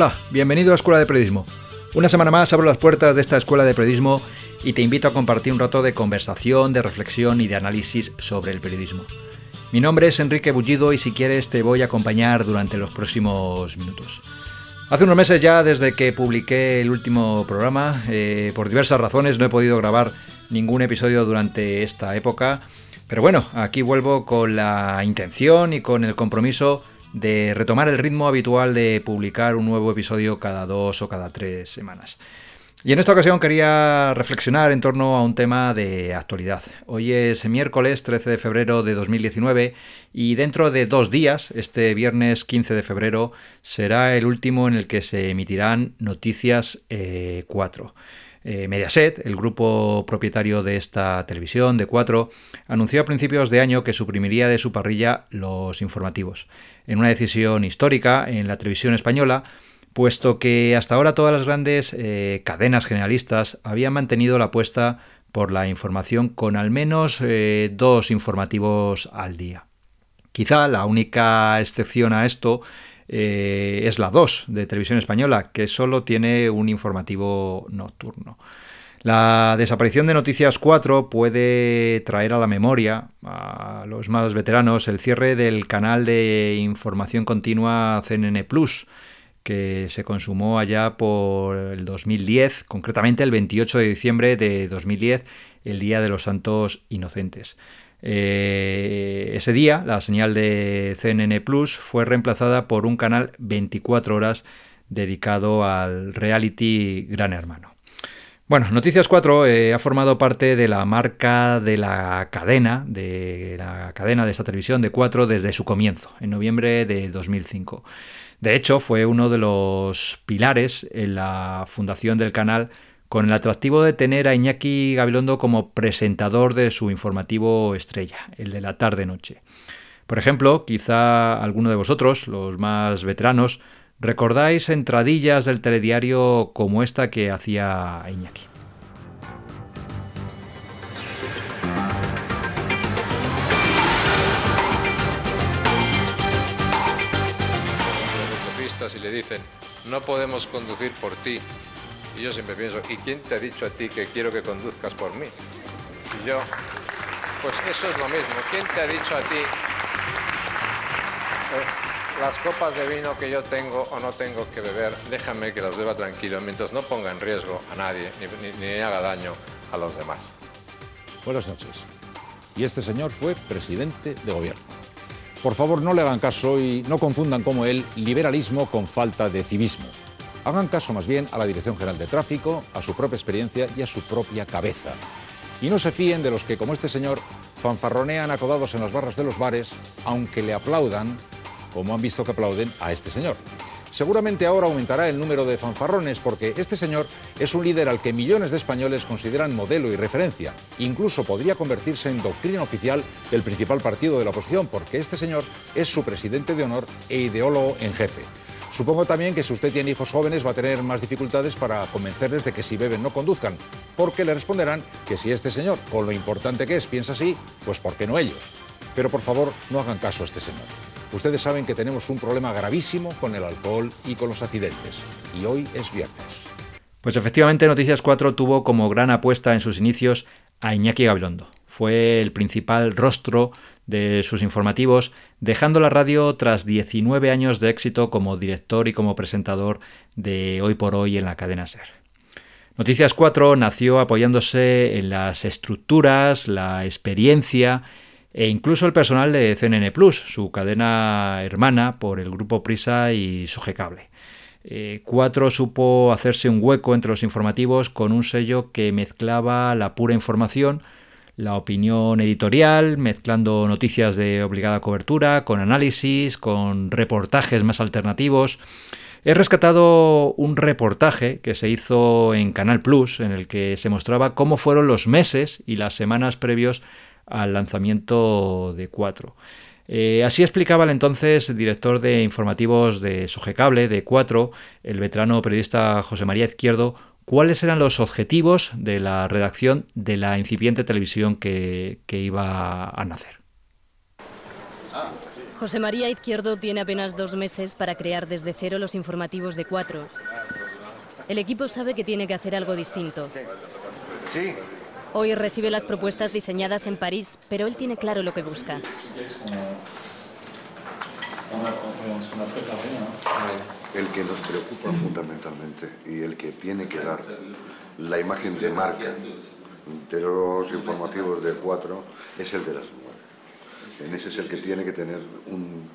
Hola, bienvenido a Escuela de Periodismo. Una semana más abro las puertas de esta Escuela de Periodismo y te invito a compartir un rato de conversación, de reflexión y de análisis sobre el periodismo. Mi nombre es Enrique Bullido y si quieres te voy a acompañar durante los próximos minutos. Hace unos meses ya desde que publiqué el último programa, eh, por diversas razones no he podido grabar ningún episodio durante esta época, pero bueno, aquí vuelvo con la intención y con el compromiso de retomar el ritmo habitual de publicar un nuevo episodio cada dos o cada tres semanas. Y en esta ocasión quería reflexionar en torno a un tema de actualidad. Hoy es miércoles 13 de febrero de 2019 y dentro de dos días, este viernes 15 de febrero, será el último en el que se emitirán Noticias 4. Eh, Mediaset, el grupo propietario de esta televisión de 4, anunció a principios de año que suprimiría de su parrilla los informativos en una decisión histórica en la televisión española, puesto que hasta ahora todas las grandes eh, cadenas generalistas habían mantenido la apuesta por la información con al menos eh, dos informativos al día. Quizá la única excepción a esto eh, es la 2 de Televisión Española, que solo tiene un informativo nocturno. La desaparición de Noticias 4 puede traer a la memoria a los más veteranos el cierre del canal de información continua CNN Plus, que se consumó allá por el 2010, concretamente el 28 de diciembre de 2010, el Día de los Santos Inocentes. Eh, ese día, la señal de CNN Plus fue reemplazada por un canal 24 horas dedicado al reality Gran Hermano. Bueno, Noticias 4 eh, ha formado parte de la marca de la cadena, de la cadena de esta televisión de 4 desde su comienzo, en noviembre de 2005. De hecho, fue uno de los pilares en la fundación del canal con el atractivo de tener a Iñaki Gabilondo como presentador de su informativo estrella, el de la tarde-noche. Por ejemplo, quizá alguno de vosotros, los más veteranos, ¿Recordáis entradillas del telediario como esta que hacía Iñaki? y le dicen, no podemos conducir por ti. Y yo siempre pienso, ¿y quién te ha dicho a ti que quiero que conduzcas por mí? Si yo, pues eso es lo mismo, ¿quién te ha dicho a ti? Eh, las copas de vino que yo tengo o no tengo que beber, déjame que las beba tranquilo mientras no ponga en riesgo a nadie ni, ni, haga daño a los demás. Buenas noches. Y este señor fue presidente de gobierno. Por favor, no le hagan caso y no confundan como él liberalismo con falta de civismo. Hagan caso más bien a la Dirección General de Tráfico, a su propia experiencia y a su propia cabeza. Y no se fíen de los que, como este señor, fanfarronean acodados en las barras de los bares, aunque le aplaudan como han visto que aplauden a este señor. Seguramente ahora aumentará el número de fanfarrones porque este señor es un líder al que millones de españoles consideran modelo y referencia. Incluso podría convertirse en doctrina oficial del principal partido de la oposición porque este señor es su presidente de honor e ideólogo en jefe. Supongo también que si usted tiene hijos jóvenes va a tener más dificultades para convencerles de que si beben no conduzcan, porque le responderán que si este señor, con lo importante que es, piensa así, pues ¿por qué no ellos? Pero por favor, no hagan caso a este señor. Ustedes saben que tenemos un problema gravísimo con el alcohol y con los accidentes. Y hoy es viernes. Pues efectivamente Noticias 4 tuvo como gran apuesta en sus inicios a Iñaki Gabilondo. Fue el principal rostro de sus informativos, dejando la radio tras 19 años de éxito como director y como presentador de Hoy por Hoy en la cadena SER. Noticias 4 nació apoyándose en las estructuras, la experiencia e incluso el personal de CNN Plus, su cadena hermana por el grupo Prisa y Sogecable. Eh, cuatro supo hacerse un hueco entre los informativos con un sello que mezclaba la pura información, la opinión editorial, mezclando noticias de obligada cobertura, con análisis, con reportajes más alternativos. He rescatado un reportaje que se hizo en Canal Plus, en el que se mostraba cómo fueron los meses y las semanas previos al lanzamiento de 4. Eh, así explicaba el entonces director de informativos de Sogecable, de 4, el veterano periodista José María Izquierdo, cuáles eran los objetivos de la redacción de la incipiente televisión que, iba a nacer. José María Izquierdo tiene apenas dos meses para crear desde cero los informativos de cuatro. El equipo sabe que tiene que hacer algo distinto. Sí. Hoy recibe las propuestas diseñadas en París, pero él tiene claro lo que busca. El que nos preocupa fundamentalmente y el que tiene que dar la imagen de marca de los informativos de cuatro es el de las nueve. En ese es el que tiene que tener un,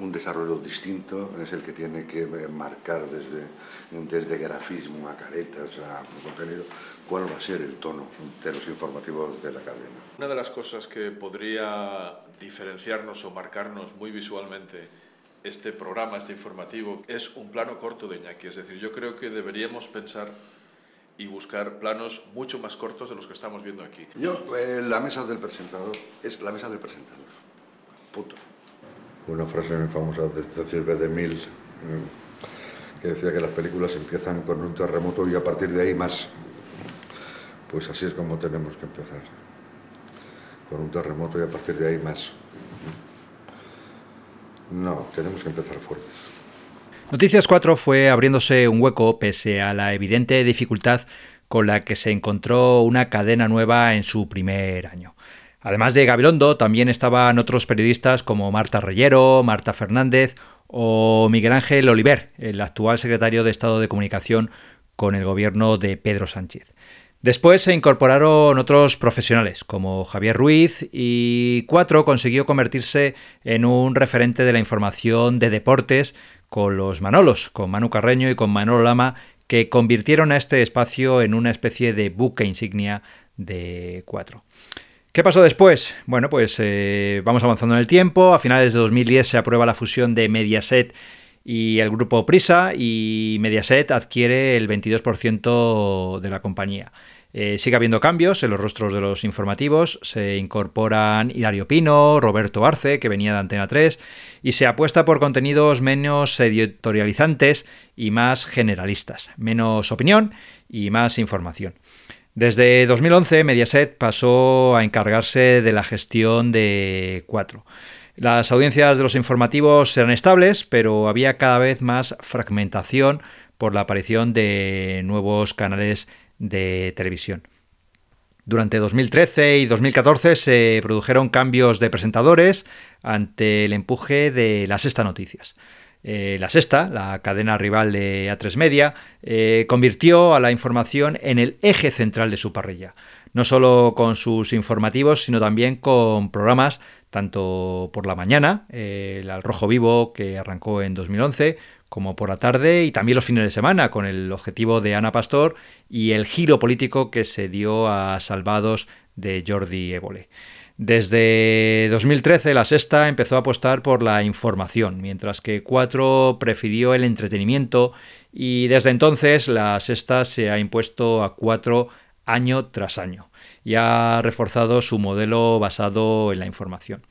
un desarrollo distinto, es el que tiene que marcar desde, desde grafismo a caretas a contenido cuál va a ser el tono de los informativos de la cadena. Una de las cosas que podría diferenciarnos o marcarnos muy visualmente este programa, este informativo, es un plano corto de Iñaki. Es decir, yo creo que deberíamos pensar y buscar planos mucho más cortos de los que estamos viendo aquí. Yo, eh, la mesa del presentador es la mesa del presentador. Punto. Una frase muy famosa de Silve de Mil, eh, que decía que las películas empiezan con un terremoto y a partir de ahí más. Pues así es como tenemos que empezar. Con un terremoto y a partir de ahí más. No, tenemos que empezar fuertes. Noticias 4 fue abriéndose un hueco pese a la evidente dificultad con la que se encontró una cadena nueva en su primer año. Además de Gabilondo, también estaban otros periodistas como Marta Reyero, Marta Fernández o Miguel Ángel Oliver, el actual secretario de Estado de Comunicación con el gobierno de Pedro Sánchez. Después se incorporaron otros profesionales, como Javier Ruiz, y Cuatro consiguió convertirse en un referente de la información de deportes con los Manolos, con Manu Carreño y con Manolo Lama, que convirtieron a este espacio en una especie de buque insignia de Cuatro. ¿Qué pasó después? Bueno, pues eh, vamos avanzando en el tiempo. A finales de 2010 se aprueba la fusión de Mediaset y el grupo Prisa y Mediaset adquiere el 22% de la compañía. Eh, sigue habiendo cambios en los rostros de los informativos. Se incorporan Hilario Pino, Roberto Arce, que venía de Antena 3, y se apuesta por contenidos menos editorializantes y más generalistas, menos opinión y más información. Desde 2011, Mediaset pasó a encargarse de la gestión de Cuatro. Las audiencias de los informativos eran estables, pero había cada vez más fragmentación por la aparición de nuevos canales de televisión. Durante 2013 y 2014 se produjeron cambios de presentadores ante el empuje de La Sexta Noticias. Eh, la Sexta, la cadena rival de A3 Media, eh, convirtió a la información en el eje central de su parrilla, no solo con sus informativos, sino también con programas tanto por la mañana, el Al Rojo Vivo que arrancó en 2011, como por la tarde y también los fines de semana, con el objetivo de Ana Pastor y el giro político que se dio a Salvados de Jordi Évole. Desde 2013 la Sexta empezó a apostar por la información, mientras que Cuatro prefirió el entretenimiento y desde entonces la Sexta se ha impuesto a Cuatro año tras año y ha reforzado su modelo basado en la información.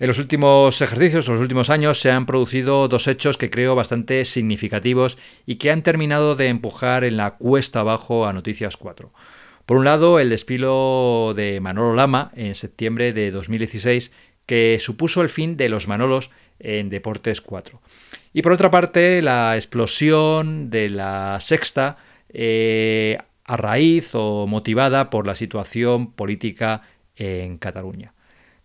En los últimos ejercicios, en los últimos años, se han producido dos hechos que creo bastante significativos y que han terminado de empujar en la cuesta abajo a Noticias 4. Por un lado, el despilo de Manolo Lama en septiembre de 2016, que supuso el fin de los Manolos en Deportes 4. Y por otra parte, la explosión de la sexta eh, a raíz o motivada por la situación política en Cataluña.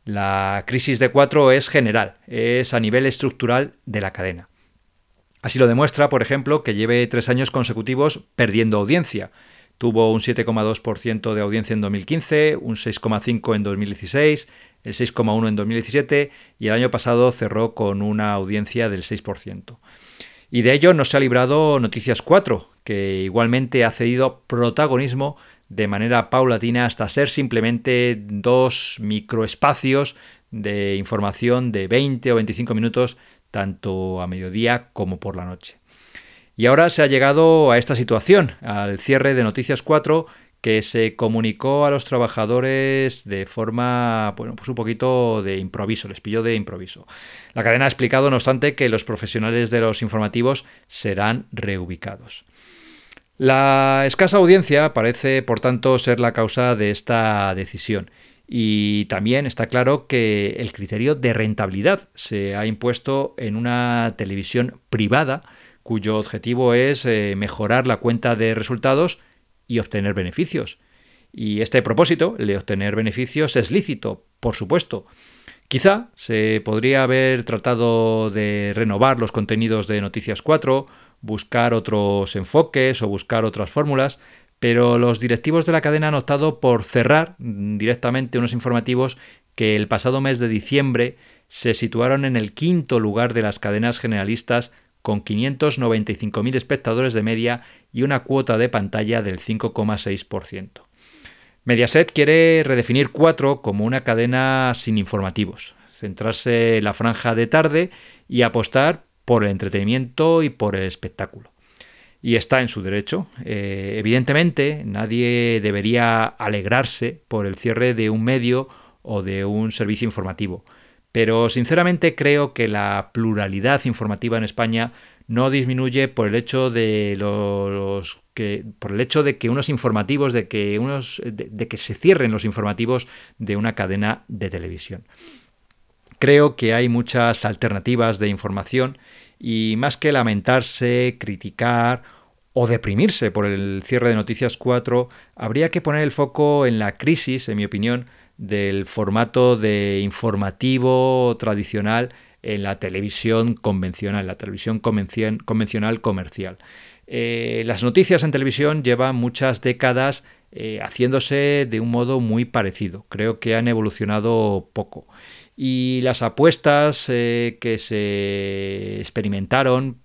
La crisis de cuatro es general, es a nivel estructural de la cadena. Así lo demuestra, por ejemplo, que lleve tres años consecutivos perdiendo audiencia. Tuvo un 7,2% de audiencia en 2015, un 6,5% en 2016, el 6,1% en 2017 y el año pasado cerró con una audiencia del 6%. Y de ello no se ha librado Noticias 4, que igualmente ha cedido protagonismo de manera paulatina hasta ser simplemente dos microespacios de información de 20 o 25 minutos tanto a mediodía como por la noche. Y ahora se ha llegado a esta situación, al cierre de Noticias 4, que se comunicó a los trabajadores de forma, bueno, pues un poquito de improviso, les pilló de improviso. La cadena ha explicado, no obstante, que los profesionales de los informativos serán reubicados. La escasa audiencia parece, por tanto, ser la causa de esta decisión. Y también está claro que el criterio de rentabilidad se ha impuesto en una televisión privada cuyo objetivo es eh, mejorar la cuenta de resultados y obtener beneficios. Y este propósito, el de obtener beneficios, es lícito, por supuesto. Quizá se podría haber tratado de renovar los contenidos de Noticias 4, buscar otros enfoques o buscar otras fórmulas, pero los directivos de la cadena han optado por cerrar directamente unos informativos que el pasado mes de diciembre se situaron en el quinto lugar de las cadenas generalistas con 595.000 espectadores de media y una cuota de pantalla del 5,6%. Mediaset quiere redefinir 4 como una cadena sin informativos, centrarse en la franja de tarde y apostar por el entretenimiento y por el espectáculo y está en su derecho. Eh, evidentemente, nadie debería alegrarse por el cierre de un medio o de un servicio informativo, pero sinceramente creo que la pluralidad informativa en España no disminuye por el hecho de los que por el hecho de que unos informativos de que unos de que se cierren los informativos de una cadena de televisión. Creo que hay muchas alternativas de información y más que lamentarse, criticar o deprimirse por el cierre de Noticias 4, habría que poner el foco en la crisis, en mi opinión, del formato de informativo tradicional en la televisión convencional, la televisión convencional comercial. Eh, las noticias en televisión llevan muchas décadas eh, haciéndose de un modo muy parecido. Creo que han evolucionado poco y las apuestas eh, que se experimentaron,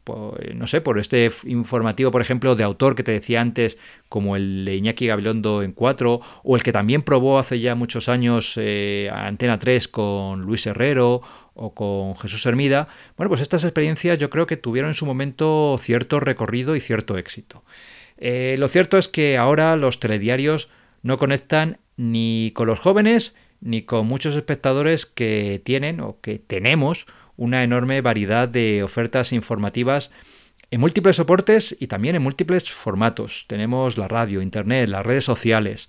no sé, por este informativo, por ejemplo, de autor que te decía antes, como el de Iñaki Gabilondo en 4, o el que también probó hace ya muchos años eh, Antena 3 con Luis Herrero o con Jesús Hermida, bueno, pues estas experiencias yo creo que tuvieron en su momento cierto recorrido y cierto éxito. Eh, lo cierto es que ahora los telediarios no conectan ni con los jóvenes, ni con muchos espectadores que tienen o que tenemos una enorme variedad de ofertas informativas en múltiples soportes y también en múltiples formatos. Tenemos la radio, internet, las redes sociales.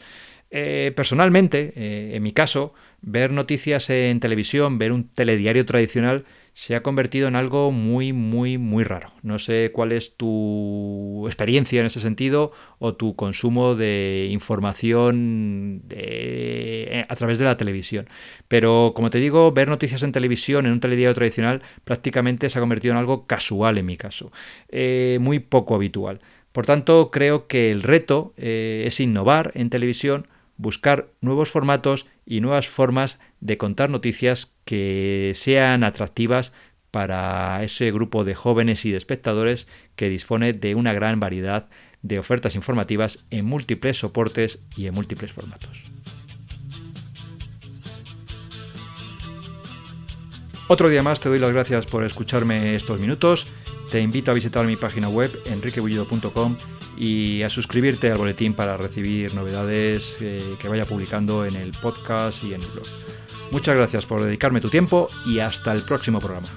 Eh, personalmente, eh, en mi caso, ver noticias en televisión, ver un telediario tradicional, se ha convertido en algo muy, muy, muy raro. No sé cuál es tu experiencia en ese sentido o tu consumo de información eh, a través de la televisión. Pero como te digo, ver noticias en televisión en un telediario tradicional prácticamente se ha convertido en algo casual en mi caso, eh, muy poco habitual. Por tanto, creo que el reto eh, es innovar en televisión, buscar nuevos formatos y nuevas formas de contar noticias que sean atractivas para ese grupo de jóvenes y de espectadores que dispone de una gran variedad de ofertas informativas en múltiples soportes y en múltiples formatos. Otro día más te doy las gracias por escucharme estos minutos. Te invito a visitar mi página web enriquebullido.com y a suscribirte al boletín para recibir novedades eh, que vaya publicando en el podcast y en el blog. Muchas gracias por dedicarme tu tiempo y hasta el próximo programa.